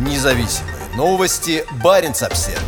Независимые новости. Барин обсерва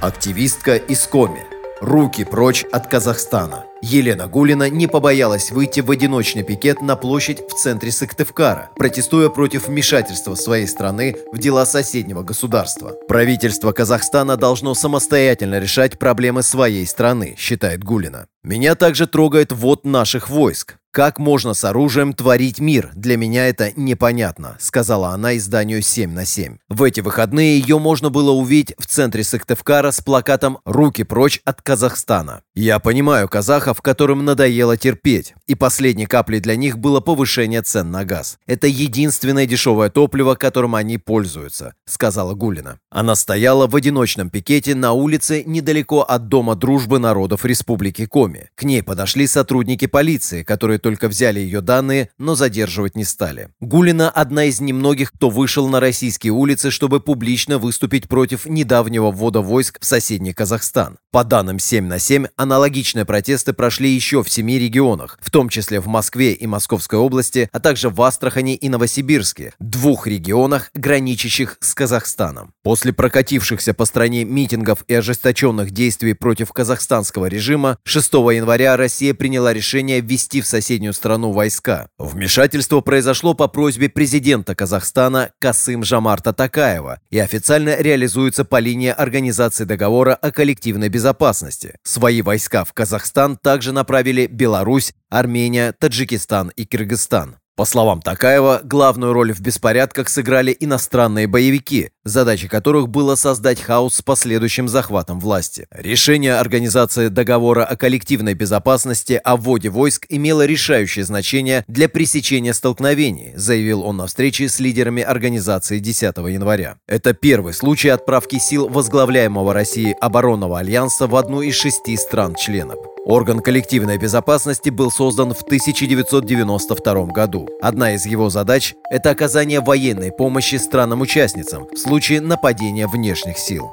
Активистка из Коми. Руки прочь от Казахстана. Елена Гулина не побоялась выйти в одиночный пикет на площадь в центре Сыктывкара, протестуя против вмешательства своей страны в дела соседнего государства. Правительство Казахстана должно самостоятельно решать проблемы своей страны, считает Гулина. Меня также трогает ввод наших войск. «Как можно с оружием творить мир? Для меня это непонятно», сказала она изданию 7 на 7. В эти выходные ее можно было увидеть в центре Сыктывкара с плакатом «Руки прочь от Казахстана». Я понимаю казахов, которым надоело терпеть, и последней каплей для них было повышение цен на газ. Это единственное дешевое топливо, которым они пользуются, сказала Гулина. Она стояла в одиночном пикете на улице недалеко от Дома дружбы народов Республики Коми. К ней подошли сотрудники полиции, которые только взяли ее данные, но задерживать не стали. Гулина – одна из немногих, кто вышел на российские улицы, чтобы публично выступить против недавнего ввода войск в соседний Казахстан. По данным 7 на 7, аналогичные протесты прошли еще в семи регионах, в том числе в Москве и Московской области, а также в Астрахани и Новосибирске, двух регионах, граничащих с Казахстаном. После прокатившихся по стране митингов и ожесточенных действий против казахстанского режима, 6 января Россия приняла решение ввести в соседнюю страну войска. Вмешательство произошло по просьбе президента Казахстана Касым Жамарта Такаева и официально реализуется по линии Организации договора о коллективной безопасности. Свои войска в Казахстан также направили Беларусь, Армения, Таджикистан и Кыргызстан. По словам Такаева, главную роль в беспорядках сыграли иностранные боевики, задачей которых было создать хаос с последующим захватом власти. Решение Организации договора о коллективной безопасности о вводе войск имело решающее значение для пресечения столкновений, заявил он на встрече с лидерами организации 10 января. Это первый случай отправки сил возглавляемого Россией оборонного альянса в одну из шести стран-членов. Орган коллективной безопасности был создан в 1992 году. Одна из его задач – это оказание военной помощи странам-участницам в случае нападения внешних сил.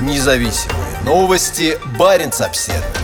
Независимые новости. Барин обседный.